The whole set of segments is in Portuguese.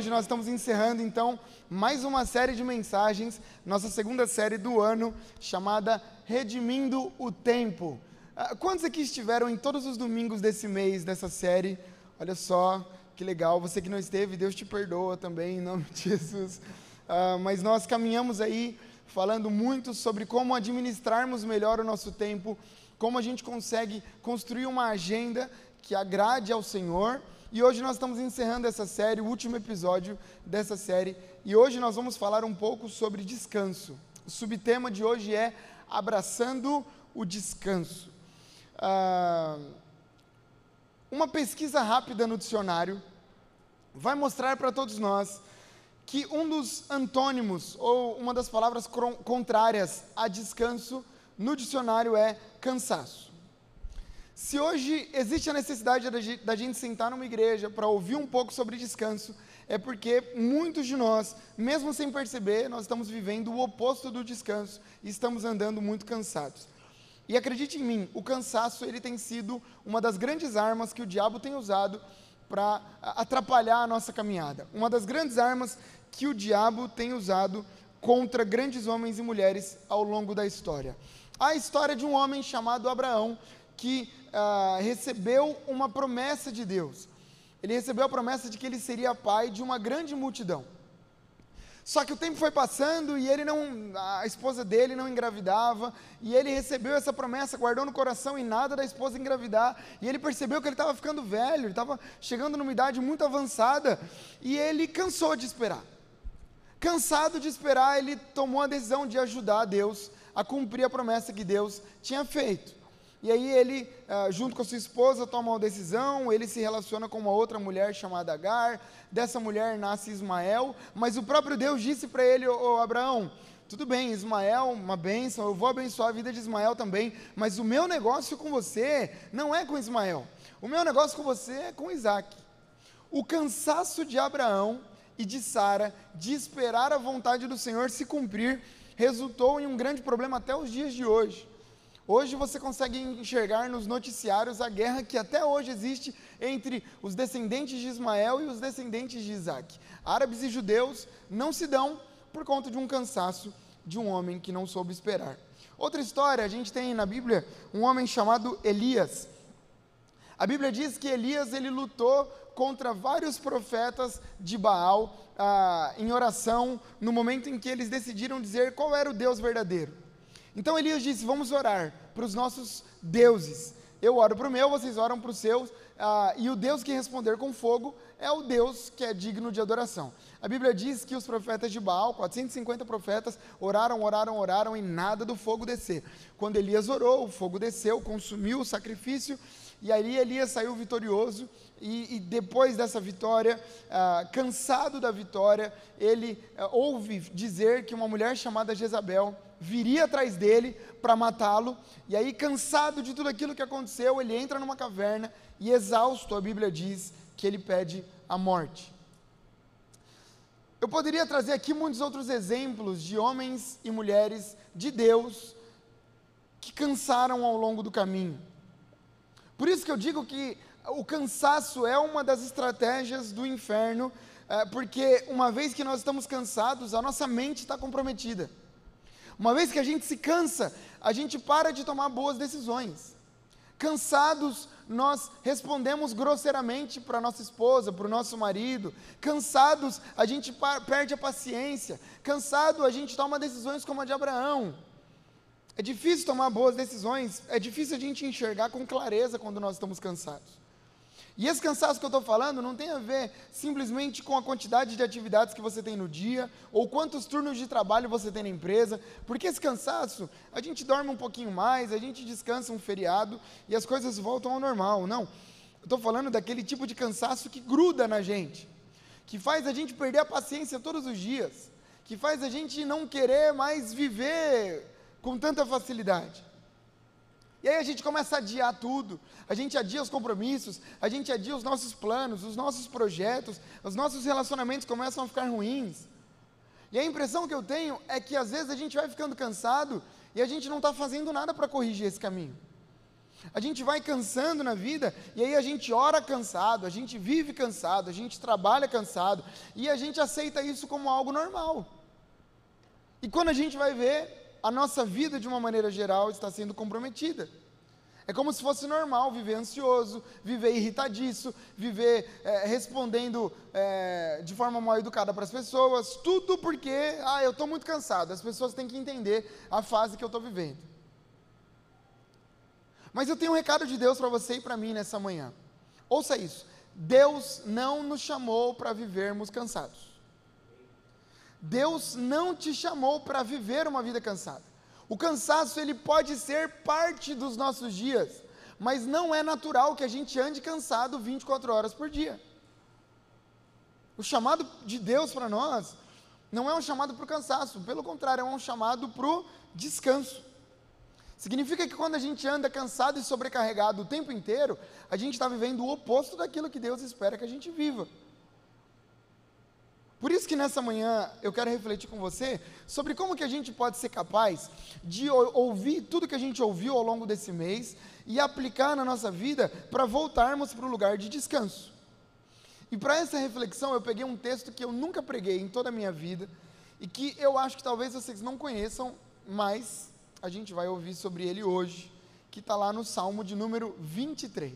Hoje nós estamos encerrando então mais uma série de mensagens, nossa segunda série do ano, chamada Redimindo o Tempo. Ah, quantos aqui estiveram em todos os domingos desse mês, dessa série? Olha só, que legal. Você que não esteve, Deus te perdoa também, em nome de Jesus. Uh, mas nós caminhamos aí falando muito sobre como administrarmos melhor o nosso tempo, como a gente consegue construir uma agenda que agrade ao Senhor e hoje nós estamos encerrando essa série, o último episódio dessa série, e hoje nós vamos falar um pouco sobre descanso. O subtema de hoje é Abraçando o Descanso. Ah, uma pesquisa rápida no dicionário vai mostrar para todos nós que um dos antônimos, ou uma das palavras contrárias a descanso, no dicionário é cansaço. Se hoje existe a necessidade da gente sentar numa igreja para ouvir um pouco sobre descanso, é porque muitos de nós, mesmo sem perceber, nós estamos vivendo o oposto do descanso e estamos andando muito cansados. E acredite em mim, o cansaço ele tem sido uma das grandes armas que o diabo tem usado para atrapalhar a nossa caminhada. Uma das grandes armas que o diabo tem usado contra grandes homens e mulheres ao longo da história. A história de um homem chamado Abraão, que ah, recebeu uma promessa de Deus. Ele recebeu a promessa de que ele seria pai de uma grande multidão. Só que o tempo foi passando e ele não, a esposa dele não engravidava, e ele recebeu essa promessa, guardou no coração e nada da esposa engravidar, e ele percebeu que ele estava ficando velho, estava chegando numa idade muito avançada, e ele cansou de esperar. Cansado de esperar, ele tomou a decisão de ajudar Deus a cumprir a promessa que Deus tinha feito. E aí ele, uh, junto com a sua esposa, toma uma decisão, ele se relaciona com uma outra mulher chamada Agar, dessa mulher nasce Ismael, mas o próprio Deus disse para ele, ô, Abraão, tudo bem, Ismael, uma bênção, eu vou abençoar a vida de Ismael também, mas o meu negócio com você não é com Ismael, o meu negócio com você é com Isaac. O cansaço de Abraão e de Sara de esperar a vontade do Senhor se cumprir resultou em um grande problema até os dias de hoje. Hoje você consegue enxergar nos noticiários a guerra que até hoje existe entre os descendentes de Ismael e os descendentes de Isaac. Árabes e judeus não se dão por conta de um cansaço de um homem que não soube esperar. Outra história, a gente tem na Bíblia um homem chamado Elias. A Bíblia diz que Elias ele lutou contra vários profetas de Baal ah, em oração no momento em que eles decidiram dizer qual era o Deus verdadeiro. Então Elias disse: Vamos orar para os nossos deuses. Eu oro para o meu, vocês oram para os seus, ah, e o Deus que responder com fogo é o Deus que é digno de adoração. A Bíblia diz que os profetas de Baal, 450 profetas, oraram, oraram, oraram e nada do fogo descer. Quando Elias orou, o fogo desceu, consumiu o sacrifício, e aí Elias saiu vitorioso, e, e depois dessa vitória, ah, cansado da vitória, ele ah, ouve dizer que uma mulher chamada Jezabel viria atrás dele para matá-lo, e aí, cansado de tudo aquilo que aconteceu, ele entra numa caverna e, exausto, a Bíblia diz que ele pede a morte. Eu poderia trazer aqui muitos outros exemplos de homens e mulheres de Deus que cansaram ao longo do caminho. Por isso que eu digo que o cansaço é uma das estratégias do inferno, é, porque uma vez que nós estamos cansados, a nossa mente está comprometida. Uma vez que a gente se cansa, a gente para de tomar boas decisões. Cansados, nós respondemos grosseiramente para nossa esposa, para o nosso marido. Cansados, a gente perde a paciência. Cansado, a gente toma decisões como a de Abraão. É difícil tomar boas decisões, é difícil a gente enxergar com clareza quando nós estamos cansados. E esse cansaço que eu estou falando não tem a ver simplesmente com a quantidade de atividades que você tem no dia, ou quantos turnos de trabalho você tem na empresa, porque esse cansaço, a gente dorme um pouquinho mais, a gente descansa um feriado e as coisas voltam ao normal. Não. Eu estou falando daquele tipo de cansaço que gruda na gente, que faz a gente perder a paciência todos os dias, que faz a gente não querer mais viver com tanta facilidade. E aí a gente começa a adiar tudo, a gente adia os compromissos, a gente adia os nossos planos, os nossos projetos, os nossos relacionamentos começam a ficar ruins. E a impressão que eu tenho é que às vezes a gente vai ficando cansado e a gente não está fazendo nada para corrigir esse caminho. A gente vai cansando na vida e aí a gente ora cansado, a gente vive cansado, a gente trabalha cansado e a gente aceita isso como algo normal. E quando a gente vai ver, a nossa vida de uma maneira geral está sendo comprometida. É como se fosse normal viver ansioso, viver irritadiço, viver é, respondendo é, de forma mal educada para as pessoas, tudo porque, ah, eu estou muito cansado. As pessoas têm que entender a fase que eu estou vivendo. Mas eu tenho um recado de Deus para você e para mim nessa manhã. Ouça isso. Deus não nos chamou para vivermos cansados. Deus não te chamou para viver uma vida cansada. O cansaço ele pode ser parte dos nossos dias, mas não é natural que a gente ande cansado 24 horas por dia. O chamado de Deus para nós não é um chamado para o cansaço, pelo contrário, é um chamado para o descanso. Significa que quando a gente anda cansado e sobrecarregado o tempo inteiro, a gente está vivendo o oposto daquilo que Deus espera que a gente viva. Por isso que nessa manhã eu quero refletir com você sobre como que a gente pode ser capaz de ouvir tudo que a gente ouviu ao longo desse mês e aplicar na nossa vida para voltarmos para o lugar de descanso. E para essa reflexão eu peguei um texto que eu nunca preguei em toda a minha vida e que eu acho que talvez vocês não conheçam, mas a gente vai ouvir sobre ele hoje, que está lá no Salmo de número 23.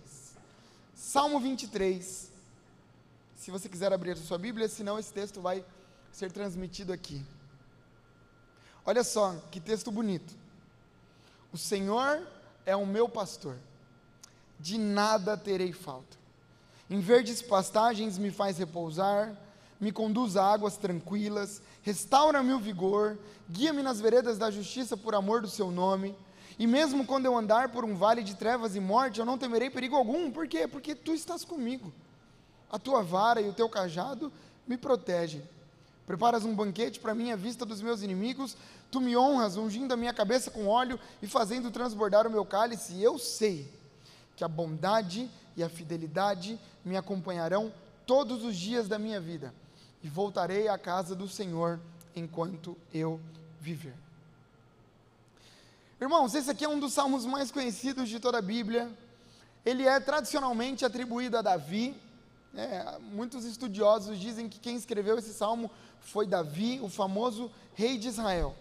Salmo 23, se você quiser abrir a sua Bíblia, senão esse texto vai ser transmitido aqui. Olha só que texto bonito. O Senhor é o meu pastor, de nada terei falta. Em verdes pastagens me faz repousar, me conduz a águas tranquilas, restaura-me o vigor, guia-me nas veredas da justiça por amor do seu nome. E mesmo quando eu andar por um vale de trevas e morte, eu não temerei perigo algum. Por quê? Porque tu estás comigo a tua vara e o teu cajado me protegem. Preparas um banquete para mim à vista dos meus inimigos, tu me honras, ungindo a minha cabeça com óleo e fazendo transbordar o meu cálice. Eu sei que a bondade e a fidelidade me acompanharão todos os dias da minha vida, e voltarei à casa do Senhor enquanto eu viver. Irmãos, esse aqui é um dos salmos mais conhecidos de toda a Bíblia. Ele é tradicionalmente atribuído a Davi, é, muitos estudiosos dizem que quem escreveu esse salmo foi Davi, o famoso rei de Israel.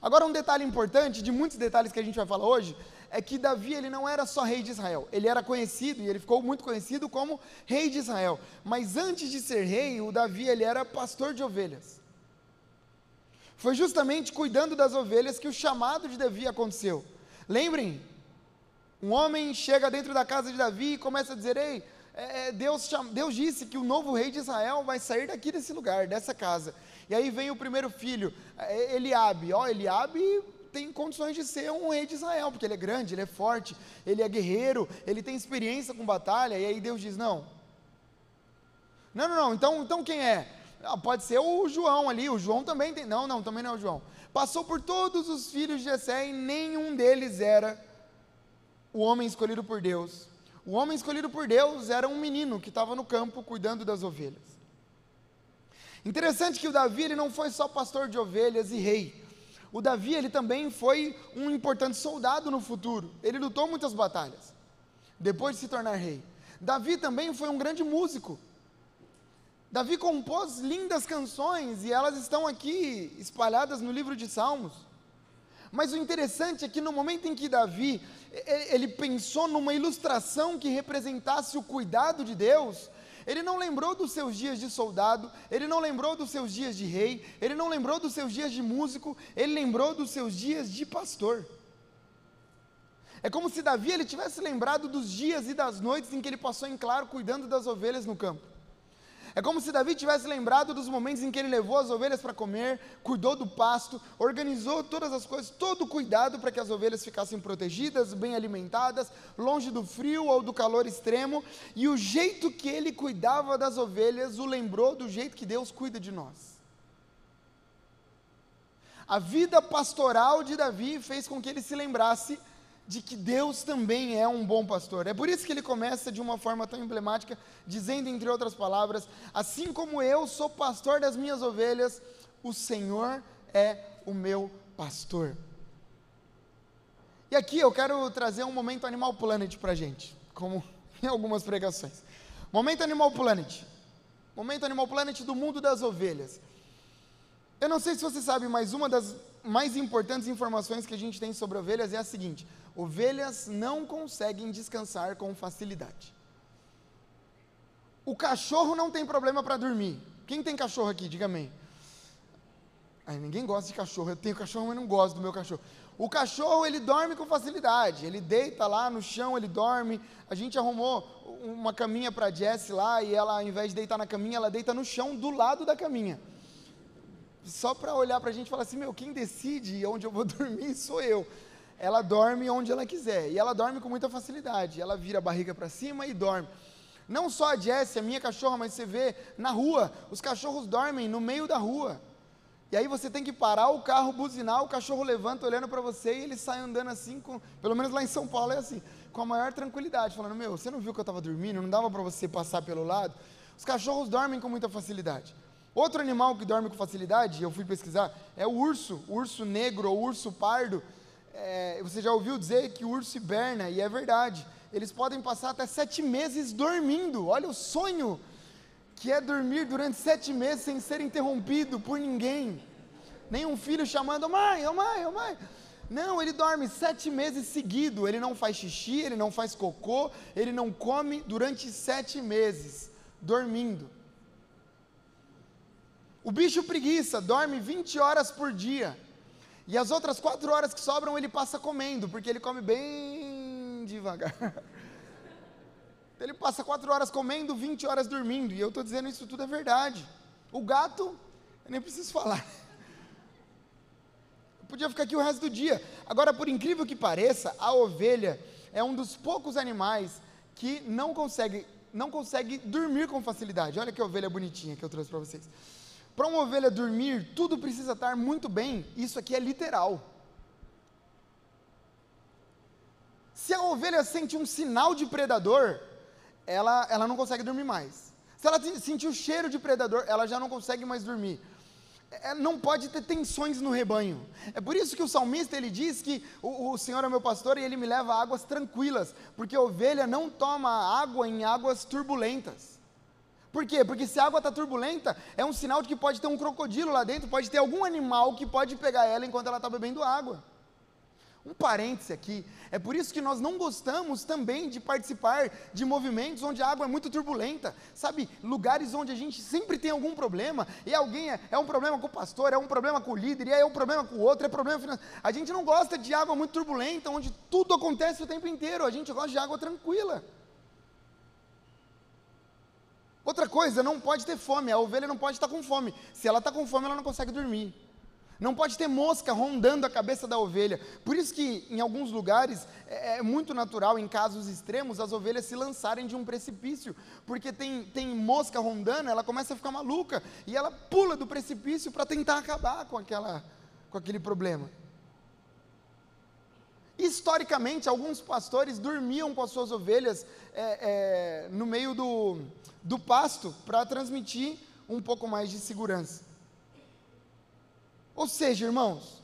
Agora, um detalhe importante, de muitos detalhes que a gente vai falar hoje, é que Davi ele não era só rei de Israel, ele era conhecido e ele ficou muito conhecido como rei de Israel. Mas antes de ser rei, o Davi ele era pastor de ovelhas. Foi justamente cuidando das ovelhas que o chamado de Davi aconteceu. Lembrem, um homem chega dentro da casa de Davi e começa a dizer: Ei, é, é, Deus, Deus disse que o novo rei de Israel vai sair daqui desse lugar, dessa casa. E aí vem o primeiro filho, é, Eliabe. Ó, Eliabe tem condições de ser um rei de Israel, porque ele é grande, ele é forte, ele é guerreiro, ele tem experiência com batalha. E aí Deus diz: não. Não, não, não. Então, então quem é? Ah, pode ser o João ali. O João também tem. Não, não, também não é o João. Passou por todos os filhos de Jessé e nenhum deles era o homem escolhido por Deus. O homem escolhido por Deus era um menino que estava no campo cuidando das ovelhas. Interessante que o Davi ele não foi só pastor de ovelhas e rei. O Davi ele também foi um importante soldado no futuro. Ele lutou muitas batalhas depois de se tornar rei. Davi também foi um grande músico. Davi compôs lindas canções e elas estão aqui espalhadas no livro de Salmos. Mas o interessante é que no momento em que Davi ele pensou numa ilustração que representasse o cuidado de Deus, ele não lembrou dos seus dias de soldado, ele não lembrou dos seus dias de rei, ele não lembrou dos seus dias de músico, ele lembrou dos seus dias de pastor. É como se Davi ele tivesse lembrado dos dias e das noites em que ele passou em claro cuidando das ovelhas no campo. É como se Davi tivesse lembrado dos momentos em que ele levou as ovelhas para comer, cuidou do pasto, organizou todas as coisas, todo o cuidado para que as ovelhas ficassem protegidas, bem alimentadas, longe do frio ou do calor extremo, e o jeito que ele cuidava das ovelhas o lembrou do jeito que Deus cuida de nós. A vida pastoral de Davi fez com que ele se lembrasse de que Deus também é um bom pastor. É por isso que ele começa de uma forma tão emblemática, dizendo, entre outras palavras: Assim como eu sou pastor das minhas ovelhas, o Senhor é o meu pastor. E aqui eu quero trazer um momento Animal Planet para gente, como em algumas pregações. Momento Animal Planet. Momento Animal Planet do mundo das ovelhas. Eu não sei se você sabe, mas uma das mais importantes informações que a gente tem sobre ovelhas é a seguinte: ovelhas não conseguem descansar com facilidade. O cachorro não tem problema para dormir. Quem tem cachorro aqui? Diga amém. Ai, ninguém gosta de cachorro. Eu tenho cachorro, mas não gosto do meu cachorro. O cachorro, ele dorme com facilidade. Ele deita lá no chão, ele dorme. A gente arrumou uma caminha para Jess lá e ela, ao invés de deitar na caminha, ela deita no chão do lado da caminha. Só para olhar para a gente e falar assim: meu, quem decide onde eu vou dormir sou eu. Ela dorme onde ela quiser. E ela dorme com muita facilidade. Ela vira a barriga para cima e dorme. Não só a Jessie, a minha cachorra, mas você vê na rua, os cachorros dormem no meio da rua. E aí você tem que parar o carro, buzinar, o cachorro levanta olhando para você e ele sai andando assim, com, pelo menos lá em São Paulo é assim, com a maior tranquilidade, falando: Meu, você não viu que eu estava dormindo? Não dava para você passar pelo lado? Os cachorros dormem com muita facilidade. Outro animal que dorme com facilidade, eu fui pesquisar, é o urso, urso negro ou urso pardo. É, você já ouviu dizer que o urso hiberna, e é verdade eles podem passar até sete meses dormindo. Olha o sonho que é dormir durante sete meses sem ser interrompido por ninguém. Nenhum filho chamando, mãe, oh mãe, oh mãe. Não, ele dorme sete meses seguido. Ele não faz xixi, ele não faz cocô, ele não come durante sete meses, dormindo. O bicho preguiça dorme 20 horas por dia. E as outras quatro horas que sobram ele passa comendo, porque ele come bem devagar. Ele passa quatro horas comendo, 20 horas dormindo. E eu estou dizendo isso tudo é verdade. O gato, eu nem preciso falar. Eu podia ficar aqui o resto do dia. Agora, por incrível que pareça, a ovelha é um dos poucos animais que não consegue, não consegue dormir com facilidade. Olha que ovelha bonitinha que eu trouxe para vocês. Para uma ovelha dormir, tudo precisa estar muito bem. Isso aqui é literal. Se a ovelha sente um sinal de predador, ela, ela não consegue dormir mais. Se ela sentir o cheiro de predador, ela já não consegue mais dormir. É, não pode ter tensões no rebanho. É por isso que o salmista ele diz que o, o Senhor é meu pastor e ele me leva a águas tranquilas, porque a ovelha não toma água em águas turbulentas. Por quê? Porque se a água está turbulenta, é um sinal de que pode ter um crocodilo lá dentro, pode ter algum animal que pode pegar ela enquanto ela está bebendo água. Um parêntese aqui, é por isso que nós não gostamos também de participar de movimentos onde a água é muito turbulenta, sabe? Lugares onde a gente sempre tem algum problema, e alguém é, é um problema com o pastor, é um problema com o líder, e é um problema com o outro, é problema financeiro. A gente não gosta de água muito turbulenta, onde tudo acontece o tempo inteiro, a gente gosta de água tranquila. Outra coisa, não pode ter fome, a ovelha não pode estar com fome. Se ela está com fome, ela não consegue dormir. Não pode ter mosca rondando a cabeça da ovelha. Por isso que em alguns lugares é, é, muito natural, em casos extremos, as ovelhas se lançarem de um precipício, porque tem, tem mosca rondando, ela começa a ficar maluca e ela pula do precipício para tentar acabar com, aquela, com aquele problema. Historicamente, alguns pastores dormiam com as suas ovelhas é, é, no meio do, do pasto para transmitir um pouco mais de segurança. Ou seja, irmãos,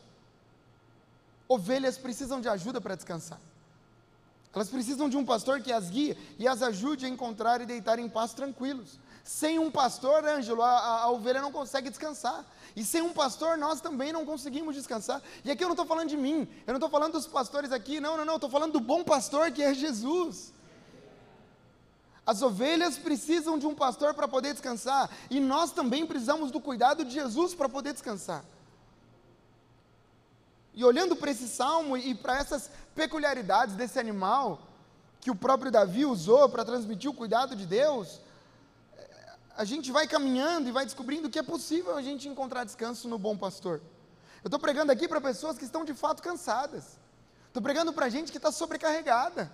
ovelhas precisam de ajuda para descansar. Elas precisam de um pastor que as guie e as ajude a encontrar e deitar em paz tranquilos. Sem um pastor, Ângelo, a, a, a ovelha não consegue descansar. E sem um pastor, nós também não conseguimos descansar. E aqui eu não estou falando de mim, eu não estou falando dos pastores aqui, não, não, não, estou falando do bom pastor que é Jesus. As ovelhas precisam de um pastor para poder descansar, e nós também precisamos do cuidado de Jesus para poder descansar. E olhando para esse salmo e para essas peculiaridades desse animal, que o próprio Davi usou para transmitir o cuidado de Deus, a gente vai caminhando e vai descobrindo que é possível a gente encontrar descanso no bom pastor. Eu estou pregando aqui para pessoas que estão de fato cansadas. Estou pregando para gente que está sobrecarregada.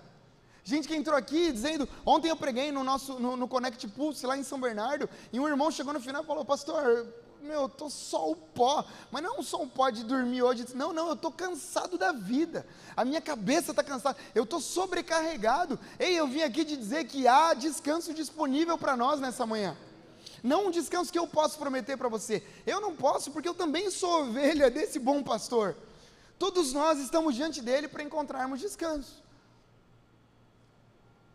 Gente que entrou aqui dizendo, ontem eu preguei no nosso no, no Connect Pulse lá em São Bernardo, e um irmão chegou no final e falou, pastor, meu, eu tô só o pó, mas não só o pó de dormir hoje, não, não, eu tô cansado da vida, a minha cabeça está cansada, eu tô sobrecarregado, ei, eu vim aqui de dizer que há descanso disponível para nós nessa manhã, não um descanso que eu posso prometer para você, eu não posso porque eu também sou ovelha desse bom pastor, Todos nós estamos diante dele para encontrarmos descanso.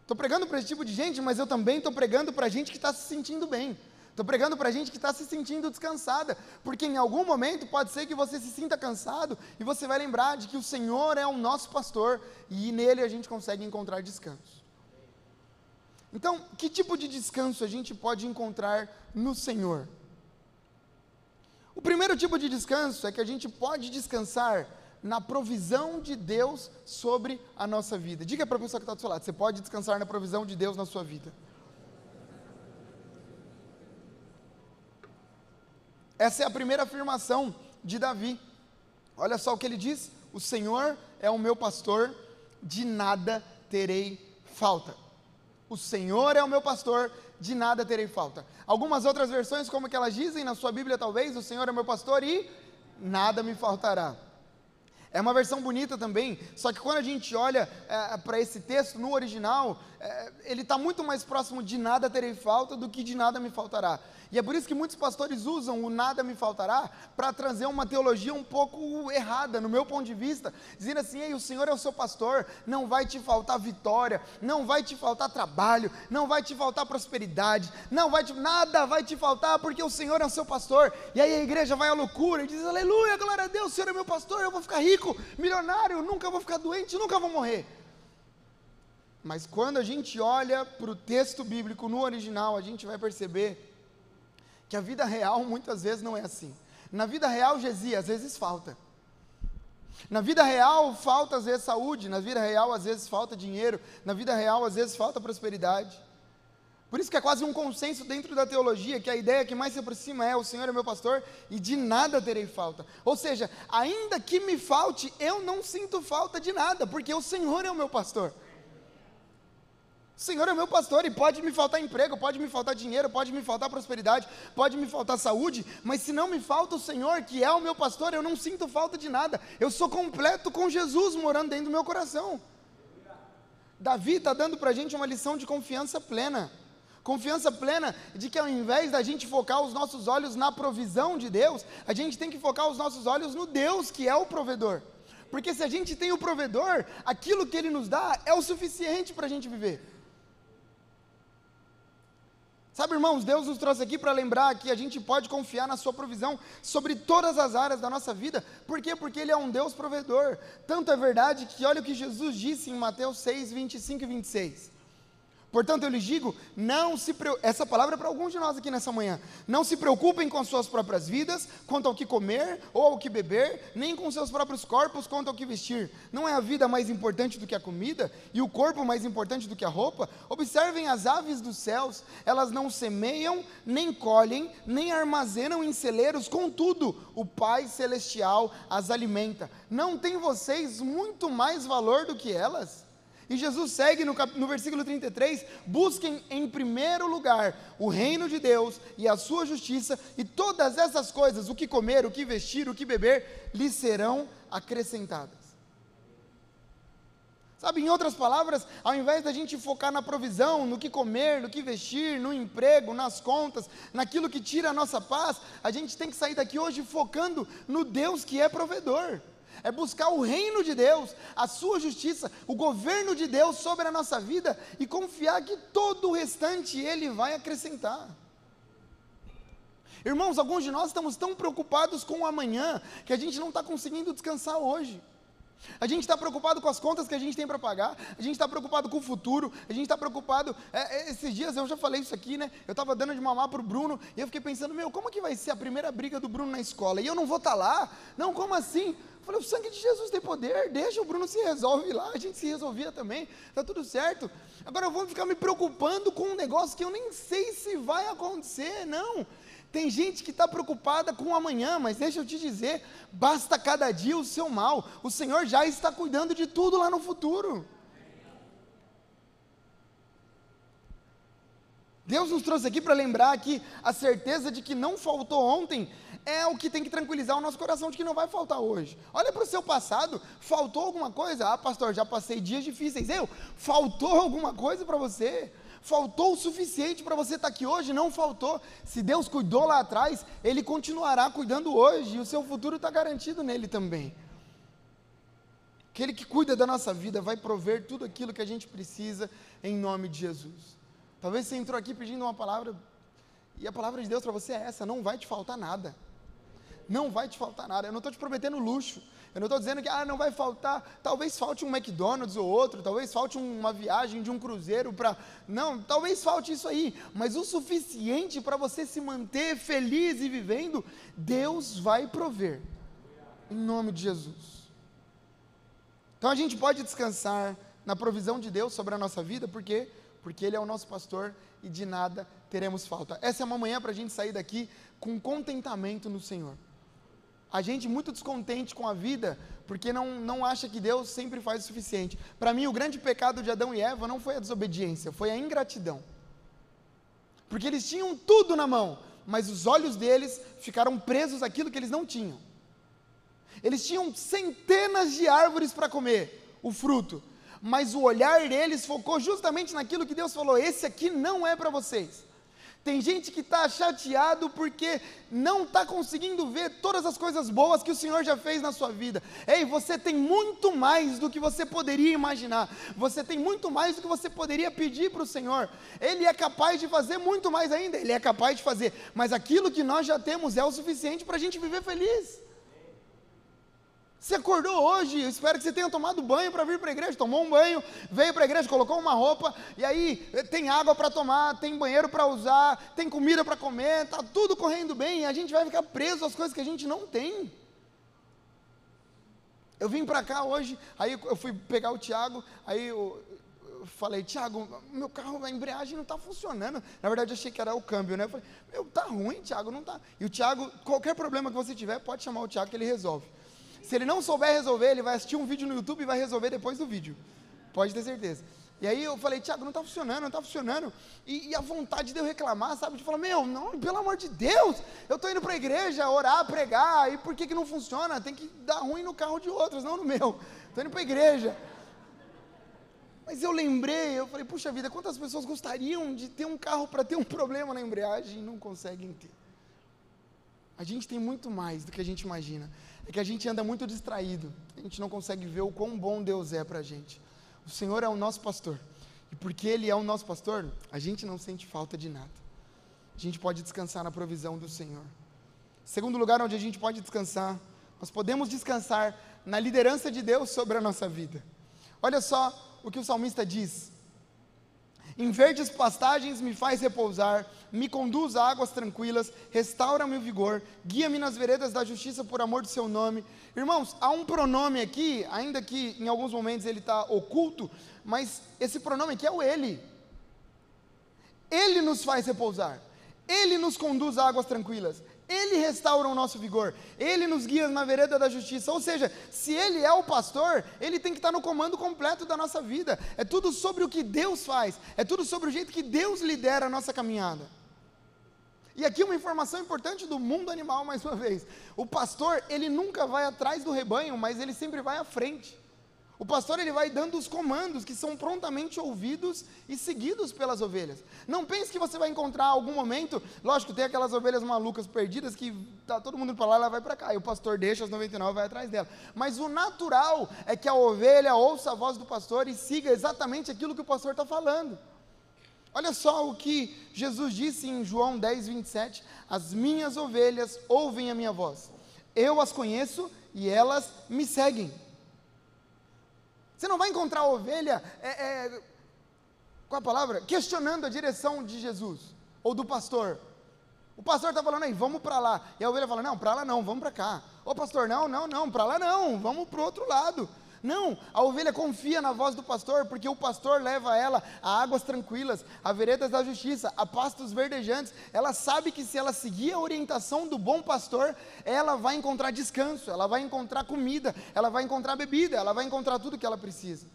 Estou pregando para esse tipo de gente, mas eu também estou pregando para gente que está se sentindo bem. Estou pregando para gente que está se sentindo descansada, porque em algum momento pode ser que você se sinta cansado e você vai lembrar de que o Senhor é o nosso pastor e nele a gente consegue encontrar descanso. Então, que tipo de descanso a gente pode encontrar no Senhor? O primeiro tipo de descanso é que a gente pode descansar na provisão de Deus sobre a nossa vida. Diga para a pessoa que está do seu lado: você pode descansar na provisão de Deus na sua vida. Essa é a primeira afirmação de Davi. Olha só o que ele diz: O Senhor é o meu pastor, de nada terei falta. O Senhor é o meu pastor, de nada terei falta. Algumas outras versões, como que elas dizem na sua Bíblia, talvez: O Senhor é meu pastor e nada me faltará. É uma versão bonita também, só que quando a gente olha é, para esse texto no original, é, ele está muito mais próximo de nada terei falta do que de nada me faltará. E é por isso que muitos pastores usam o nada me faltará para trazer uma teologia um pouco errada, no meu ponto de vista, dizendo assim: Ei, o Senhor é o seu pastor, não vai te faltar vitória, não vai te faltar trabalho, não vai te faltar prosperidade, não vai te, nada vai te faltar, porque o Senhor é o seu pastor. E aí a igreja vai à loucura e diz: Aleluia, glória a Deus, o Senhor é meu pastor, eu vou ficar rico, milionário, nunca vou ficar doente, nunca vou morrer. Mas quando a gente olha para o texto bíblico no original, a gente vai perceber que a vida real muitas vezes não é assim. Na vida real, Gesi, às vezes falta. Na vida real, falta às vezes saúde, na vida real, às vezes falta dinheiro, na vida real, às vezes falta prosperidade. Por isso que é quase um consenso dentro da teologia que a ideia que mais se aproxima é: o Senhor é meu pastor e de nada terei falta. Ou seja, ainda que me falte, eu não sinto falta de nada, porque o Senhor é o meu pastor. O Senhor é meu pastor e pode me faltar emprego, pode me faltar dinheiro, pode me faltar prosperidade, pode me faltar saúde, mas se não me falta o Senhor, que é o meu pastor, eu não sinto falta de nada. Eu sou completo com Jesus morando dentro do meu coração. Davi está dando para a gente uma lição de confiança plena. Confiança plena de que ao invés da gente focar os nossos olhos na provisão de Deus, a gente tem que focar os nossos olhos no Deus que é o provedor. Porque se a gente tem o provedor, aquilo que ele nos dá é o suficiente para a gente viver. Sabe, irmãos, Deus nos trouxe aqui para lembrar que a gente pode confiar na Sua provisão sobre todas as áreas da nossa vida. Por quê? Porque Ele é um Deus provedor. Tanto é verdade que olha o que Jesus disse em Mateus 6, 25 e 26. Portanto, eu lhes digo: não se essa palavra é para alguns de nós aqui nessa manhã. Não se preocupem com as suas próprias vidas, quanto ao que comer ou ao que beber, nem com seus próprios corpos, quanto ao que vestir. Não é a vida mais importante do que a comida e o corpo mais importante do que a roupa? Observem as aves dos céus, elas não semeiam, nem colhem, nem armazenam em celeiros, contudo, o Pai celestial as alimenta. Não tem vocês muito mais valor do que elas? E Jesus segue no, cap... no versículo 33: busquem em primeiro lugar o reino de Deus e a sua justiça, e todas essas coisas, o que comer, o que vestir, o que beber, lhes serão acrescentadas. Sabe, em outras palavras, ao invés da gente focar na provisão, no que comer, no que vestir, no emprego, nas contas, naquilo que tira a nossa paz, a gente tem que sair daqui hoje focando no Deus que é provedor é buscar o reino de Deus, a sua justiça, o governo de Deus sobre a nossa vida e confiar que todo o restante Ele vai acrescentar. Irmãos, alguns de nós estamos tão preocupados com o amanhã que a gente não está conseguindo descansar hoje. A gente está preocupado com as contas que a gente tem para pagar, a gente está preocupado com o futuro, a gente está preocupado. É, é, esses dias eu já falei isso aqui, né? Eu estava dando de mamar para o Bruno e eu fiquei pensando, meu, como que vai ser a primeira briga do Bruno na escola? E eu não vou estar tá lá? Não, como assim? Falei, o sangue de Jesus tem poder, deixa o Bruno se resolve lá, a gente se resolvia também, tá tudo certo. Agora eu vou ficar me preocupando com um negócio que eu nem sei se vai acontecer, não. Tem gente que está preocupada com amanhã, mas deixa eu te dizer, basta cada dia o seu mal. O Senhor já está cuidando de tudo lá no futuro. Deus nos trouxe aqui para lembrar que a certeza de que não faltou ontem é o que tem que tranquilizar o nosso coração de que não vai faltar hoje. Olha para o seu passado, faltou alguma coisa? Ah, pastor, já passei dias difíceis. Eu, faltou alguma coisa para você? Faltou o suficiente para você estar tá aqui hoje? Não faltou. Se Deus cuidou lá atrás, Ele continuará cuidando hoje e o seu futuro está garantido nele também. Aquele que cuida da nossa vida vai prover tudo aquilo que a gente precisa em nome de Jesus. Talvez você entrou aqui pedindo uma palavra e a palavra de Deus para você é essa: não vai te faltar nada. Não vai te faltar nada. Eu não estou te prometendo luxo. Eu não estou dizendo que ah, não vai faltar. Talvez falte um McDonald's ou outro. Talvez falte uma viagem de um cruzeiro para. Não, talvez falte isso aí. Mas o suficiente para você se manter feliz e vivendo, Deus vai prover. Em nome de Jesus. Então a gente pode descansar na provisão de Deus sobre a nossa vida, por quê? Porque Ele é o nosso pastor e de nada teremos falta. Essa é uma manhã para a gente sair daqui com contentamento no Senhor. A gente muito descontente com a vida, porque não, não acha que Deus sempre faz o suficiente. Para mim, o grande pecado de Adão e Eva não foi a desobediência, foi a ingratidão. Porque eles tinham tudo na mão, mas os olhos deles ficaram presos àquilo que eles não tinham. Eles tinham centenas de árvores para comer, o fruto, mas o olhar deles focou justamente naquilo que Deus falou: esse aqui não é para vocês. Tem gente que está chateado porque não está conseguindo ver todas as coisas boas que o Senhor já fez na sua vida. Ei, você tem muito mais do que você poderia imaginar. Você tem muito mais do que você poderia pedir para o Senhor. Ele é capaz de fazer muito mais ainda. Ele é capaz de fazer. Mas aquilo que nós já temos é o suficiente para a gente viver feliz. Você acordou hoje, eu espero que você tenha tomado banho para vir para a igreja. Tomou um banho, veio para a igreja, colocou uma roupa, e aí eh, tem água para tomar, tem banheiro para usar, tem comida para comer, está tudo correndo bem, e a gente vai ficar preso às coisas que a gente não tem. Eu vim para cá hoje, aí eu fui pegar o Tiago, aí eu, falei, Tiago, meu carro, a embreagem não está funcionando. Na verdade, eu achei que era o câmbio, né? Eu falei, meu, tá ruim, Tiago, não tá. E o Tiago, qualquer problema que você tiver, pode chamar o Tiago que ele resolve. Se ele não souber resolver, ele vai assistir um vídeo no YouTube e vai resolver depois do vídeo. Pode ter certeza. E aí eu falei, Tiago, não está funcionando, não está funcionando. E, e, a vontade de eu reclamar, sabe? De falar, meu, não, pelo amor de Deus, eu estou indo para a igreja, orar, pregar, e por que, que não funciona? Tem que dar ruim no carro de outros, não no meu. Estou indo para a igreja. Mas eu lembrei, eu falei, puxa vida, quantas pessoas gostariam de ter um carro para ter um problema na embreagem e não conseguem ter? A gente tem muito mais do que a gente imagina é que a gente anda muito distraído, a gente não consegue ver o quão bom Deus é para a gente. O Senhor é o nosso pastor, e porque Ele é o nosso pastor, a gente não sente falta de nada. A gente pode descansar na provisão do Senhor. Segundo lugar onde a gente pode descansar, nós podemos descansar na liderança de Deus sobre a nossa vida. Olha só o que o salmista diz: em verdes pastagens me faz repousar, me conduz a águas tranquilas, restaura meu vigor, guia-me nas veredas da justiça por amor do seu nome. Irmãos, há um pronome aqui, ainda que em alguns momentos ele está oculto, mas esse pronome aqui é o ele. Ele nos faz repousar, ele nos conduz a águas tranquilas, ele restaura o nosso vigor, Ele nos guia na vereda da justiça. Ou seja, se Ele é o pastor, Ele tem que estar no comando completo da nossa vida. É tudo sobre o que Deus faz, é tudo sobre o jeito que Deus lidera a nossa caminhada. E aqui uma informação importante do mundo animal, mais uma vez: o pastor, ele nunca vai atrás do rebanho, mas ele sempre vai à frente. O pastor ele vai dando os comandos que são prontamente ouvidos e seguidos pelas ovelhas. Não pense que você vai encontrar algum momento, lógico, tem aquelas ovelhas malucas perdidas que tá todo mundo para lá, ela vai para cá, e o pastor deixa as 99 e vai atrás dela. Mas o natural é que a ovelha ouça a voz do pastor e siga exatamente aquilo que o pastor está falando. Olha só o que Jesus disse em João 10, 27: As minhas ovelhas ouvem a minha voz, eu as conheço e elas me seguem. Você não vai encontrar a ovelha, é, é, qual a palavra? Questionando a direção de Jesus ou do pastor. O pastor está falando aí, vamos para lá. E a ovelha fala: não, para lá não, vamos para cá. Ô pastor, não, não, não, para lá não, vamos para o outro lado. Não, a ovelha confia na voz do pastor, porque o pastor leva ela a águas tranquilas, a veredas da justiça, a pastos verdejantes. Ela sabe que se ela seguir a orientação do bom pastor, ela vai encontrar descanso, ela vai encontrar comida, ela vai encontrar bebida, ela vai encontrar tudo que ela precisa.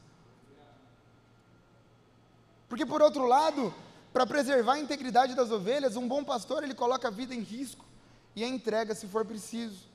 Porque por outro lado, para preservar a integridade das ovelhas, um bom pastor ele coloca a vida em risco e a entrega se for preciso.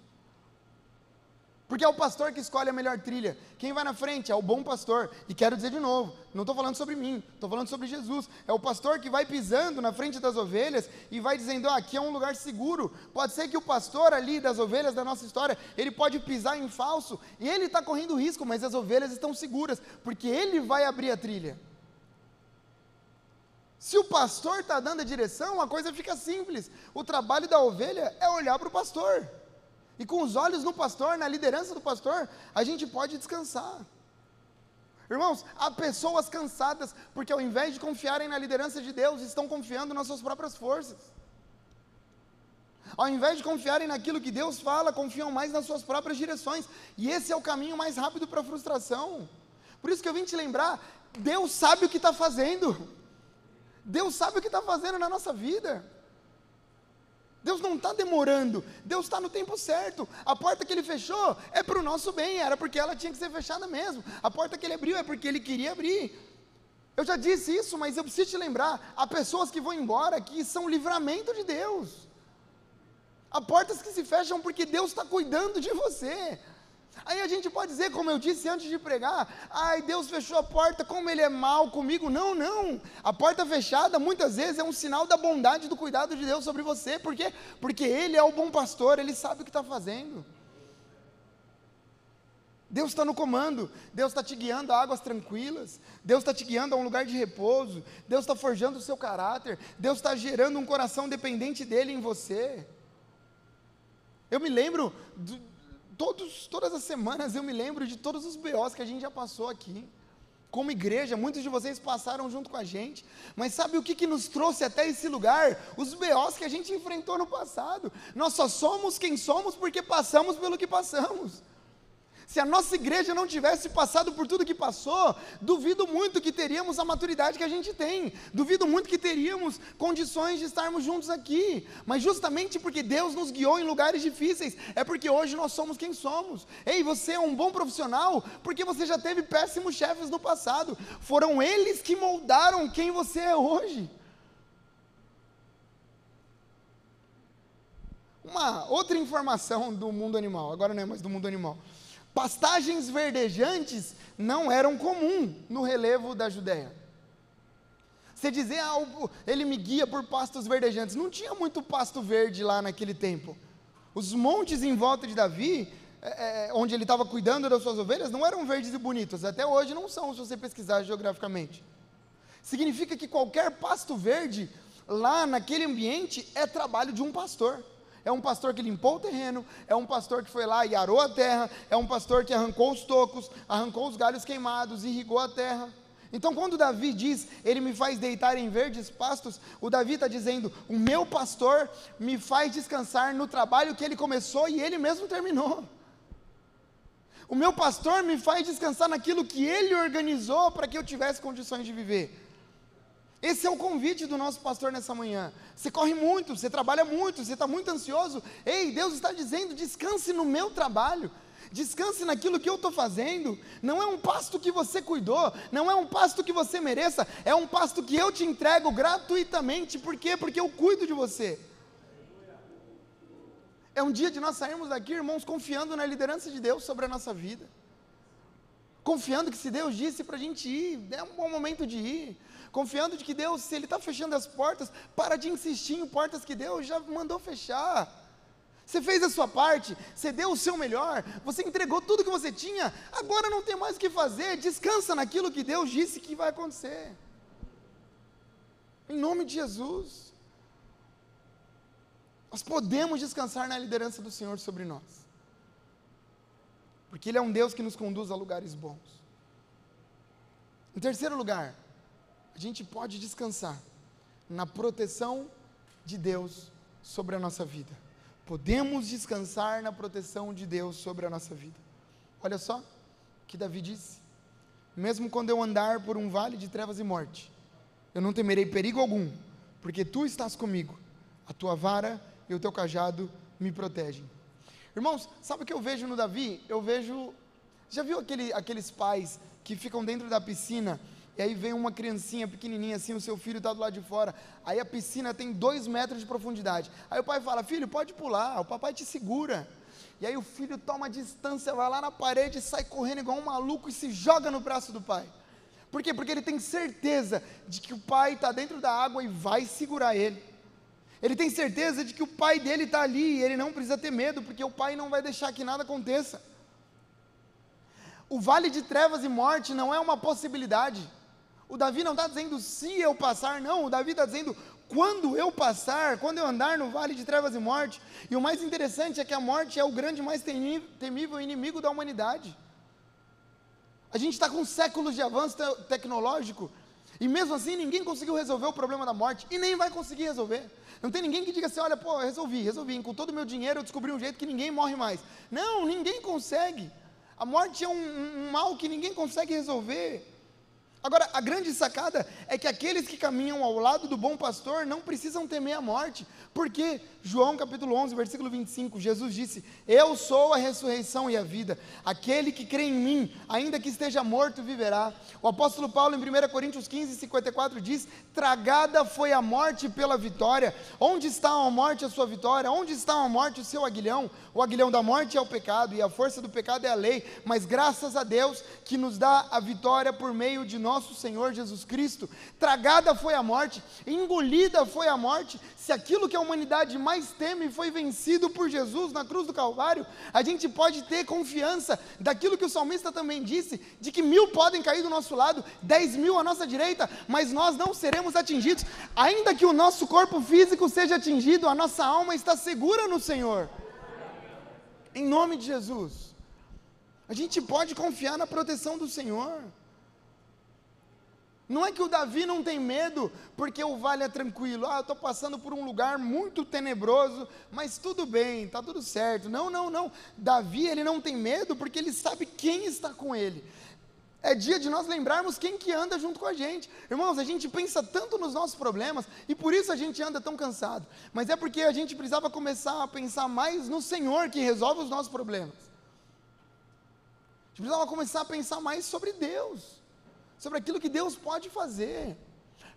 Porque é o pastor que escolhe a melhor trilha. Quem vai na frente é o bom pastor. E quero dizer de novo, não estou falando sobre mim, estou falando sobre Jesus. É o pastor que vai pisando na frente das ovelhas e vai dizendo: ah, aqui é um lugar seguro. Pode ser que o pastor ali das ovelhas da nossa história, ele pode pisar em falso e ele está correndo risco, mas as ovelhas estão seguras, porque ele vai abrir a trilha. Se o pastor está dando a direção, a coisa fica simples. O trabalho da ovelha é olhar para o pastor. E com os olhos no pastor, na liderança do pastor, a gente pode descansar. Irmãos, há pessoas cansadas porque ao invés de confiarem na liderança de Deus, estão confiando nas suas próprias forças. Ao invés de confiarem naquilo que Deus fala, confiam mais nas suas próprias direções. E esse é o caminho mais rápido para a frustração. Por isso que eu vim te lembrar: Deus sabe o que está fazendo. Deus sabe o que está fazendo na nossa vida. Deus não está demorando, Deus está no tempo certo. A porta que Ele fechou é para o nosso bem, era porque ela tinha que ser fechada mesmo. A porta que Ele abriu é porque Ele queria abrir. Eu já disse isso, mas eu preciso te lembrar: há pessoas que vão embora que são livramento de Deus. Há portas que se fecham porque Deus está cuidando de você. Aí a gente pode dizer, como eu disse antes de pregar, ai, Deus fechou a porta, como Ele é mal comigo. Não, não. A porta fechada muitas vezes é um sinal da bondade do cuidado de Deus sobre você. Por quê? Porque Ele é o bom pastor, Ele sabe o que está fazendo. Deus está no comando, Deus está te guiando a águas tranquilas, Deus está te guiando a um lugar de repouso, Deus está forjando o seu caráter, Deus está gerando um coração dependente dEle em você. Eu me lembro todos, todas as semanas eu me lembro de todos os BOs que a gente já passou aqui. Como igreja, muitos de vocês passaram junto com a gente, mas sabe o que, que nos trouxe até esse lugar? Os BOs que a gente enfrentou no passado. Nós só somos quem somos porque passamos pelo que passamos. Se a nossa igreja não tivesse passado por tudo que passou, duvido muito que teríamos a maturidade que a gente tem, duvido muito que teríamos condições de estarmos juntos aqui, mas justamente porque Deus nos guiou em lugares difíceis, é porque hoje nós somos quem somos. Ei, você é um bom profissional porque você já teve péssimos chefes no passado, foram eles que moldaram quem você é hoje. Uma outra informação do mundo animal, agora não é mais do mundo animal. Pastagens verdejantes não eram comum no relevo da Judéia. Você dizer, ah, ele me guia por pastos verdejantes. Não tinha muito pasto verde lá naquele tempo. Os montes em volta de Davi, é, é onde ele estava cuidando das suas ovelhas, não eram verdes e bonitos. Até hoje não são, se você pesquisar geograficamente. Significa que qualquer pasto verde lá naquele ambiente é trabalho de um pastor é um pastor que limpou o terreno, é um pastor que foi lá e arou a terra, é um pastor que arrancou os tocos, arrancou os galhos queimados, irrigou a terra. Então, quando Davi diz, ele me faz deitar em verdes pastos, o Davi está dizendo, o meu pastor me faz descansar no trabalho que ele começou e ele mesmo terminou. O meu pastor me faz descansar naquilo que ele organizou para que eu tivesse condições de viver. Esse é o convite do nosso pastor nessa manhã. Você corre muito, você trabalha muito, você está muito ansioso. Ei, Deus está dizendo: descanse no meu trabalho. Descanse naquilo que eu estou fazendo. Não é um pasto que você cuidou, não é um pasto que você mereça, é um pasto que eu te entrego gratuitamente. Por quê? Porque eu cuido de você. É um dia de nós sairmos daqui, irmãos, confiando na liderança de Deus sobre a nossa vida. Confiando que se Deus disse para a gente ir, é um bom momento de ir confiando de que Deus, se Ele está fechando as portas, para de insistir em portas que Deus já mandou fechar. Você fez a sua parte, você deu o seu melhor, você entregou tudo que você tinha, agora não tem mais o que fazer, descansa naquilo que Deus disse que vai acontecer. Em nome de Jesus. Nós podemos descansar na liderança do Senhor sobre nós. Porque Ele é um Deus que nos conduz a lugares bons. Em terceiro lugar, a gente pode descansar na proteção de Deus sobre a nossa vida. Podemos descansar na proteção de Deus sobre a nossa vida. Olha só que Davi disse: Mesmo quando eu andar por um vale de trevas e morte, eu não temerei perigo algum, porque tu estás comigo, a tua vara e o teu cajado me protegem. Irmãos, sabe o que eu vejo no Davi? Eu vejo. Já viu aquele, aqueles pais que ficam dentro da piscina e aí vem uma criancinha pequenininha assim, o seu filho está do lado de fora, aí a piscina tem dois metros de profundidade. Aí o pai fala: Filho, pode pular, o papai te segura. E aí o filho toma distância, vai lá na parede, sai correndo igual um maluco e se joga no braço do pai. Por quê? Porque ele tem certeza de que o pai está dentro da água e vai segurar ele. Ele tem certeza de que o pai dele está ali e ele não precisa ter medo, porque o pai não vai deixar que nada aconteça. O vale de trevas e morte não é uma possibilidade. O Davi não está dizendo se eu passar, não. O Davi está dizendo quando eu passar, quando eu andar no vale de trevas e morte. E o mais interessante é que a morte é o grande, mais temível inimigo da humanidade. A gente está com séculos de avanço te tecnológico e mesmo assim ninguém conseguiu resolver o problema da morte e nem vai conseguir resolver. Não tem ninguém que diga assim: olha, pô, resolvi, resolvi, com todo o meu dinheiro eu descobri um jeito que ninguém morre mais. Não, ninguém consegue. A morte é um, um mal que ninguém consegue resolver. Agora, a grande sacada é que aqueles que caminham ao lado do bom pastor não precisam temer a morte, porque João capítulo 11, versículo 25, Jesus disse: Eu sou a ressurreição e a vida. Aquele que crê em mim, ainda que esteja morto, viverá. O apóstolo Paulo, em 1 Coríntios 15, 54, diz: Tragada foi a morte pela vitória. Onde está a morte, a sua vitória? Onde está a morte, o seu aguilhão? O aguilhão da morte é o pecado, e a força do pecado é a lei. Mas graças a Deus que nos dá a vitória por meio de nosso Senhor Jesus Cristo. Tragada foi a morte, engolida foi a morte. Se aquilo que é humanidade mais teme foi vencido por Jesus na cruz do Calvário, a gente pode ter confiança daquilo que o salmista também disse, de que mil podem cair do nosso lado, dez mil à nossa direita, mas nós não seremos atingidos. Ainda que o nosso corpo físico seja atingido, a nossa alma está segura no Senhor. Em nome de Jesus. A gente pode confiar na proteção do Senhor. Não é que o Davi não tem medo porque o vale é tranquilo. Ah, eu estou passando por um lugar muito tenebroso, mas tudo bem, está tudo certo. Não, não, não. Davi ele não tem medo porque ele sabe quem está com ele. É dia de nós lembrarmos quem que anda junto com a gente. Irmãos, a gente pensa tanto nos nossos problemas e por isso a gente anda tão cansado. Mas é porque a gente precisava começar a pensar mais no Senhor que resolve os nossos problemas. A gente precisava começar a pensar mais sobre Deus sobre aquilo que Deus pode fazer.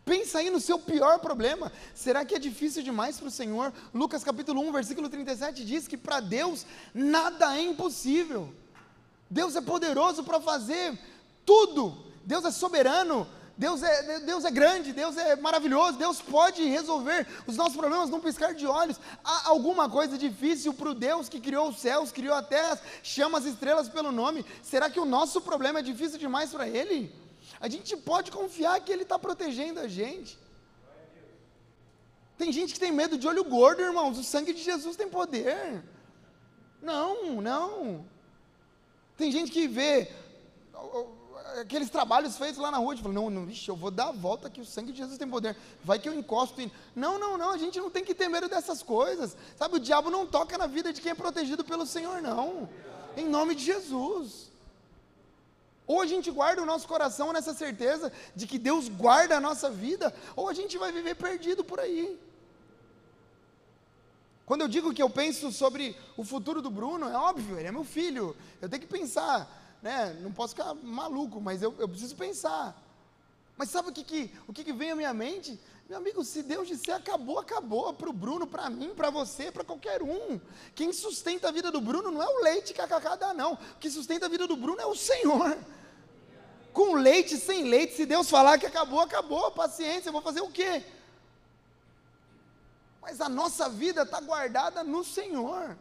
Pensa aí no seu pior problema. Será que é difícil demais para o Senhor? Lucas capítulo 1, versículo 37 diz que para Deus nada é impossível. Deus é poderoso para fazer tudo. Deus é soberano. Deus é, Deus é grande, Deus é maravilhoso, Deus pode resolver os nossos problemas num piscar de olhos. Há alguma coisa difícil para o Deus que criou os céus, criou a terra, chama as estrelas pelo nome? Será que o nosso problema é difícil demais para Ele? A gente pode confiar que Ele está protegendo a gente. Tem gente que tem medo de olho gordo, irmãos. O sangue de Jesus tem poder. Não, não. Tem gente que vê aqueles trabalhos feitos lá na rua, e fala, não, não, ixi, eu vou dar a volta que o sangue de Jesus tem poder. Vai que eu encosto em. Não, não, não, a gente não tem que ter medo dessas coisas. Sabe, o diabo não toca na vida de quem é protegido pelo Senhor, não. Em nome de Jesus. Ou a gente guarda o nosso coração nessa certeza de que Deus guarda a nossa vida, ou a gente vai viver perdido por aí. Quando eu digo que eu penso sobre o futuro do Bruno, é óbvio, ele é meu filho. Eu tenho que pensar, né? Não posso ficar maluco, mas eu, eu preciso pensar. Mas sabe o que, que, o que, que vem à minha mente? Meu amigo, se Deus disser acabou, acabou. Para o Bruno, para mim, para você, para qualquer um. Quem sustenta a vida do Bruno não é o leite que a Cacá dá, não. O que sustenta a vida do Bruno é o Senhor com leite, sem leite, se Deus falar que acabou, acabou, paciência, eu vou fazer o quê? Mas a nossa vida está guardada no Senhor.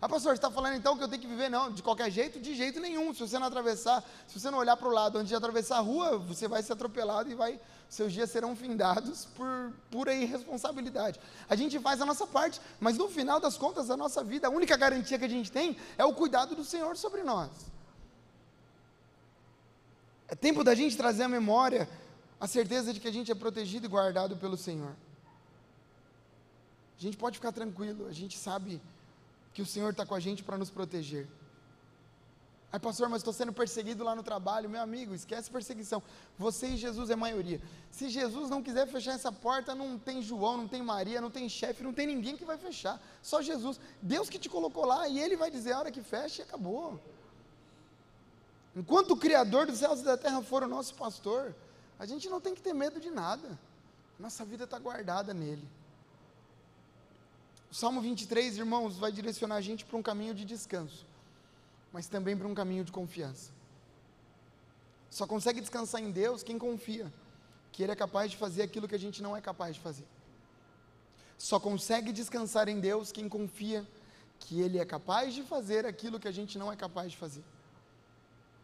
Ah, pastor, você está falando então que eu tenho que viver, não, de qualquer jeito? De jeito nenhum. Se você não atravessar, se você não olhar para o lado antes de atravessar a rua, você vai ser atropelado e vai, seus dias serão findados por pura irresponsabilidade. A gente faz a nossa parte, mas no final das contas, a nossa vida, a única garantia que a gente tem é o cuidado do Senhor sobre nós. É tempo da gente trazer à memória a certeza de que a gente é protegido e guardado pelo Senhor. A gente pode ficar tranquilo, a gente sabe que o Senhor está com a gente para nos proteger. Ai, pastor, mas estou sendo perseguido lá no trabalho. Meu amigo, esquece perseguição. Você e Jesus é maioria. Se Jesus não quiser fechar essa porta, não tem João, não tem Maria, não tem chefe, não tem ninguém que vai fechar. Só Jesus. Deus que te colocou lá e Ele vai dizer a hora que fecha e acabou. Enquanto o Criador dos céus e da terra for o nosso pastor, A gente não tem que ter medo de nada. Nossa vida está guardada nele. O Salmo 23, irmãos, vai direcionar a gente para um caminho de descanso, mas também para um caminho de confiança. Só consegue descansar em Deus quem confia que Ele é capaz de fazer aquilo que a gente não é capaz de fazer. Só consegue descansar em Deus quem confia que Ele é capaz de fazer aquilo que a gente não é capaz de fazer.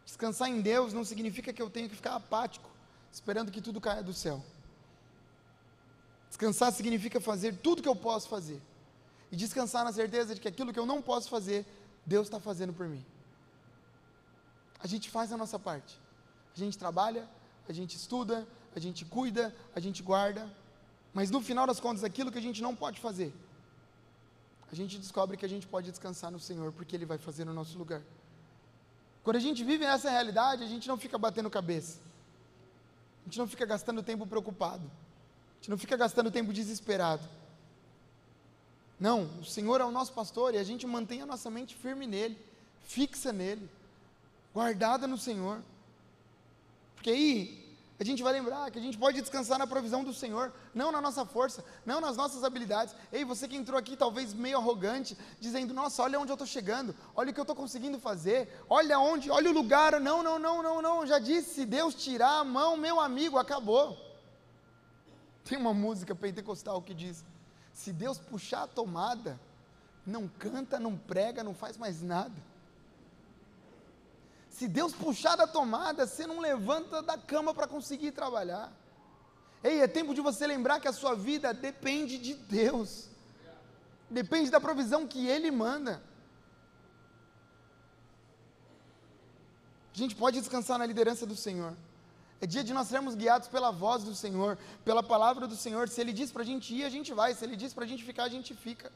Descansar em Deus não significa que eu tenho que ficar apático, esperando que tudo caia do céu. Descansar significa fazer tudo que eu posso fazer. E descansar na certeza de que aquilo que eu não posso fazer, Deus está fazendo por mim. A gente faz a nossa parte. A gente trabalha, a gente estuda, a gente cuida, a gente guarda. Mas no final das contas, aquilo que a gente não pode fazer, a gente descobre que a gente pode descansar no Senhor, porque Ele vai fazer no nosso lugar. Quando a gente vive nessa realidade, a gente não fica batendo cabeça. A gente não fica gastando tempo preocupado. A gente não fica gastando tempo desesperado. Não, o Senhor é o nosso pastor e a gente mantém a nossa mente firme nele, fixa nele, guardada no Senhor. Porque aí a gente vai lembrar que a gente pode descansar na provisão do Senhor, não na nossa força, não nas nossas habilidades. Ei, você que entrou aqui talvez meio arrogante, dizendo: Nossa, olha onde eu estou chegando, olha o que eu estou conseguindo fazer, olha onde, olha o lugar. Não, não, não, não, não. Já disse: se Deus tirar a mão, meu amigo, acabou. Tem uma música pentecostal que diz: Se Deus puxar a tomada, não canta, não prega, não faz mais nada. Se Deus puxar da tomada, você não levanta da cama para conseguir trabalhar. Ei, é tempo de você lembrar que a sua vida depende de Deus. Depende da provisão que Ele manda. A gente pode descansar na liderança do Senhor. É dia de nós sermos guiados pela voz do Senhor, pela palavra do Senhor. Se Ele diz para a gente ir, a gente vai. Se Ele diz para a gente ficar, a gente fica.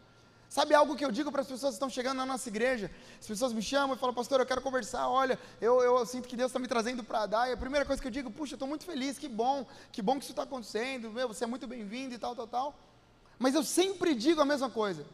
Sabe algo que eu digo para as pessoas que estão chegando na nossa igreja? As pessoas me chamam e falam, pastor, eu quero conversar. Olha, eu, eu sinto que Deus está me trazendo para dar. E a primeira coisa que eu digo, puxa, estou muito feliz, que bom, que bom que isso está acontecendo. Meu, você é muito bem-vindo e tal, tal, tal. Mas eu sempre digo a mesma coisa.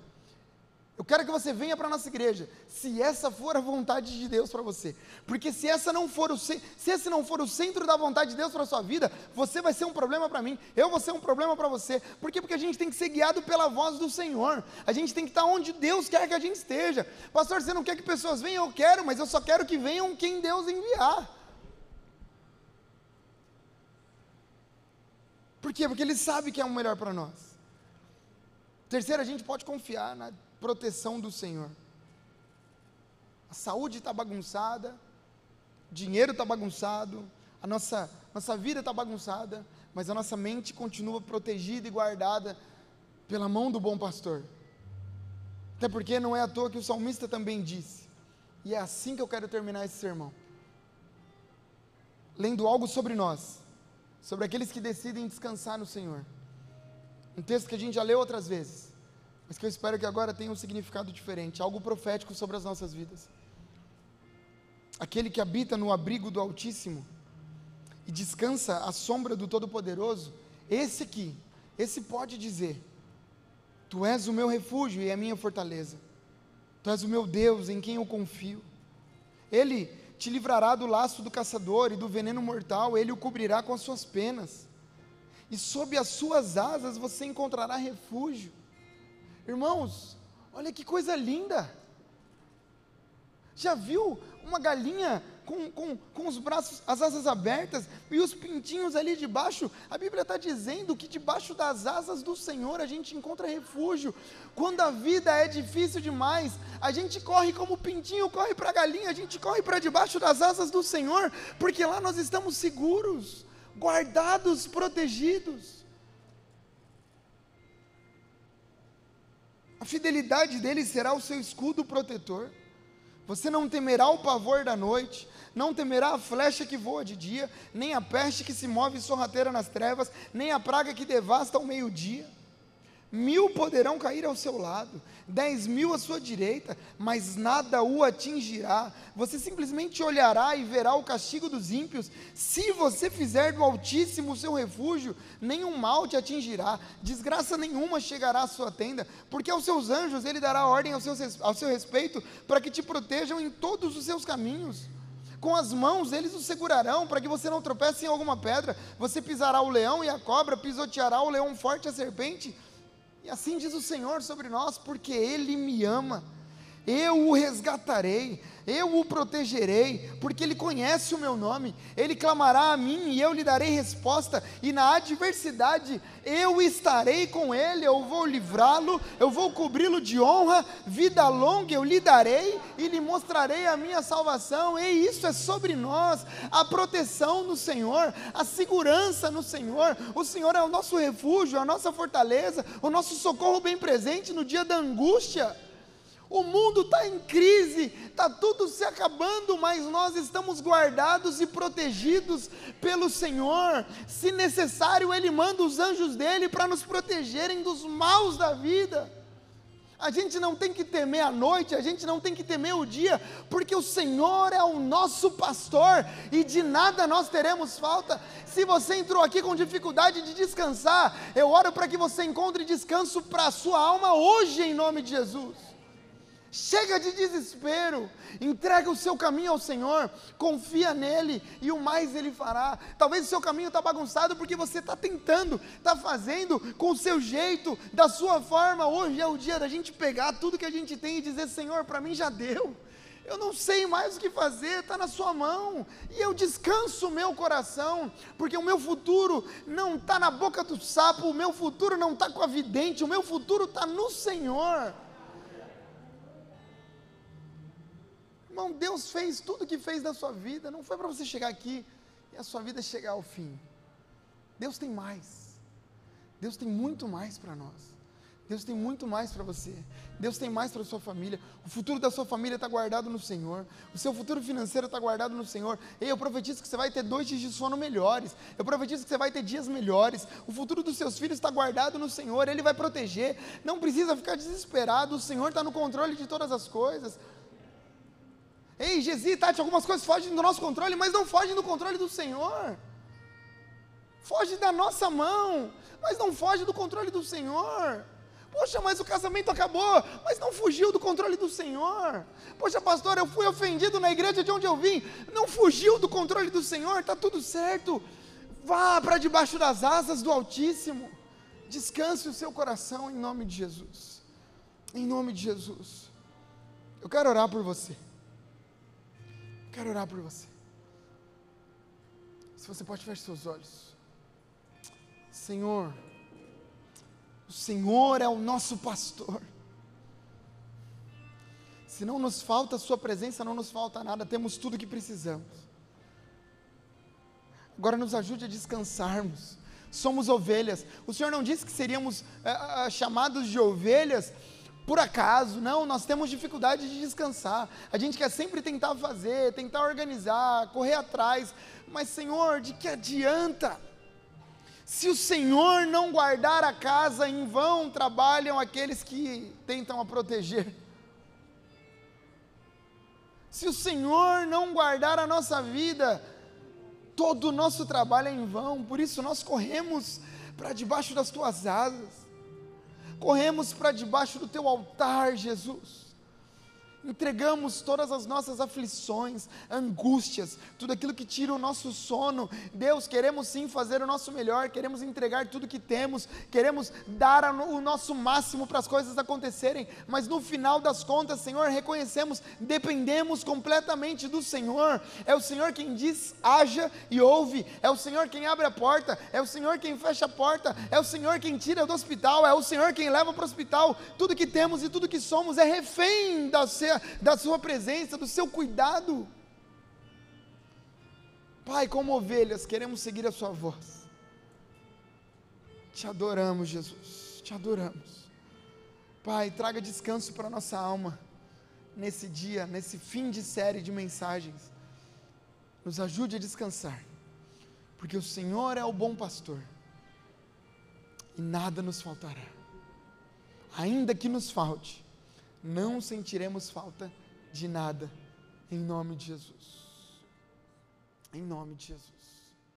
Eu quero que você venha para a nossa igreja, se essa for a vontade de Deus para você. Porque se essa não for o se esse não for o centro da vontade de Deus para a sua vida, você vai ser um problema para mim, eu vou ser um problema para você. Por quê? Porque a gente tem que ser guiado pela voz do Senhor. A gente tem que estar onde Deus quer que a gente esteja. Pastor, você não quer que pessoas venham? Eu quero, mas eu só quero que venham quem Deus enviar. Por quê? Porque Ele sabe que é o melhor para nós. Terceiro, a gente pode confiar na proteção do Senhor. A saúde está bagunçada, o dinheiro está bagunçado, a nossa, nossa vida está bagunçada, mas a nossa mente continua protegida e guardada pela mão do bom pastor. Até porque não é à toa que o salmista também disse, e é assim que eu quero terminar esse sermão. Lendo algo sobre nós, sobre aqueles que decidem descansar no Senhor. Um texto que a gente já leu outras vezes mas que eu espero que agora tenha um significado diferente, algo profético sobre as nossas vidas. Aquele que habita no abrigo do Altíssimo e descansa à sombra do Todo-Poderoso, esse aqui, esse pode dizer: Tu és o meu refúgio e a minha fortaleza, Tu és o meu Deus em quem eu confio. Ele te livrará do laço do caçador e do veneno mortal, ele o cobrirá com as suas penas, e sob as suas asas você encontrará refúgio. Irmãos, olha que coisa linda. Já viu uma galinha com, com, com os braços, as asas abertas e os pintinhos ali debaixo? A Bíblia está dizendo que debaixo das asas do Senhor a gente encontra refúgio. Quando a vida é difícil demais, a gente corre como o pintinho corre para a galinha, a gente corre para debaixo das asas do Senhor, porque lá nós estamos seguros, guardados, protegidos. A fidelidade dele será o seu escudo protetor. Você não temerá o pavor da noite, não temerá a flecha que voa de dia, nem a peste que se move sorrateira nas trevas, nem a praga que devasta ao meio-dia. Mil poderão cair ao seu lado, dez mil à sua direita, mas nada o atingirá. Você simplesmente olhará e verá o castigo dos ímpios. Se você fizer do Altíssimo o seu refúgio, nenhum mal te atingirá, desgraça nenhuma chegará à sua tenda, porque aos seus anjos ele dará ordem ao seu, ao seu respeito para que te protejam em todos os seus caminhos. com as mãos eles o segurarão, para que você não tropece em alguma pedra. Você pisará o leão e a cobra, pisoteará o leão forte e a serpente. E assim diz o Senhor sobre nós, porque Ele me ama eu o resgatarei, eu o protegerei, porque ele conhece o meu nome, ele clamará a mim e eu lhe darei resposta, e na adversidade eu estarei com ele, eu vou livrá-lo, eu vou cobri-lo de honra, vida longa eu lhe darei e lhe mostrarei a minha salvação, e isso é sobre nós, a proteção no Senhor, a segurança no Senhor, o Senhor é o nosso refúgio, a nossa fortaleza, o nosso socorro bem presente no dia da angústia. O mundo está em crise, está tudo se acabando, mas nós estamos guardados e protegidos pelo Senhor. Se necessário, Ele manda os anjos dele para nos protegerem dos maus da vida. A gente não tem que temer a noite, a gente não tem que temer o dia, porque o Senhor é o nosso pastor e de nada nós teremos falta. Se você entrou aqui com dificuldade de descansar, eu oro para que você encontre descanso para a sua alma hoje, em nome de Jesus. Chega de desespero, entrega o seu caminho ao Senhor, confia nele e o mais ele fará. Talvez o seu caminho está bagunçado porque você está tentando, está fazendo com o seu jeito, da sua forma. Hoje é o dia da gente pegar tudo que a gente tem e dizer: Senhor, para mim já deu. Eu não sei mais o que fazer, está na sua mão. E eu descanso o meu coração, porque o meu futuro não está na boca do sapo, o meu futuro não está com a vidente, o meu futuro está no Senhor. Irmão, Deus fez tudo o que fez na sua vida, não foi para você chegar aqui e a sua vida chegar ao fim. Deus tem mais. Deus tem muito mais para nós. Deus tem muito mais para você. Deus tem mais para a sua família. O futuro da sua família está guardado no Senhor. O seu futuro financeiro está guardado no Senhor. Ei, eu profetizo que você vai ter dois dias de sono melhores. Eu profetizo que você vai ter dias melhores. O futuro dos seus filhos está guardado no Senhor. Ele vai proteger. Não precisa ficar desesperado. O Senhor está no controle de todas as coisas. Ei, Gesi, Tati, algumas coisas fogem do nosso controle, mas não fogem do controle do Senhor. Foge da nossa mão, mas não foge do controle do Senhor. Poxa, mas o casamento acabou, mas não fugiu do controle do Senhor. Poxa, pastor, eu fui ofendido na igreja de onde eu vim, não fugiu do controle do Senhor, está tudo certo. Vá para debaixo das asas do Altíssimo. Descanse o seu coração em nome de Jesus. Em nome de Jesus. Eu quero orar por você. Quero orar por você. Se você pode fechar seus olhos. Senhor, o Senhor é o nosso pastor. Se não nos falta a Sua presença, não nos falta nada, temos tudo o que precisamos. Agora nos ajude a descansarmos. Somos ovelhas. O Senhor não disse que seríamos é, chamados de ovelhas por acaso, não, nós temos dificuldade de descansar. A gente quer sempre tentar fazer, tentar organizar, correr atrás, mas Senhor, de que adianta? Se o Senhor não guardar a casa, em vão trabalham aqueles que tentam a proteger. Se o Senhor não guardar a nossa vida, todo o nosso trabalho é em vão, por isso nós corremos para debaixo das tuas asas corremos para debaixo do teu altar, Jesus entregamos todas as nossas aflições, angústias, tudo aquilo que tira o nosso sono. Deus, queremos sim fazer o nosso melhor, queremos entregar tudo que temos, queremos dar o nosso máximo para as coisas acontecerem, mas no final das contas, Senhor, reconhecemos, dependemos completamente do Senhor. É o Senhor quem diz, haja e ouve, é o Senhor quem abre a porta, é o Senhor quem fecha a porta, é o Senhor quem tira do hospital, é o Senhor quem leva para o hospital. Tudo que temos e tudo que somos é refém da, da Sua presença, do Seu cuidado. Pai, como ovelhas, queremos seguir a Sua voz. Te adoramos, Jesus, te adoramos. Pai, traga descanso para a nossa alma nesse dia, nesse fim de série de mensagens. Nos ajude a descansar, porque o Senhor é o bom pastor e nada nos faltará. Ainda que nos falte, não sentiremos falta de nada, em nome de Jesus. Em nome de Jesus.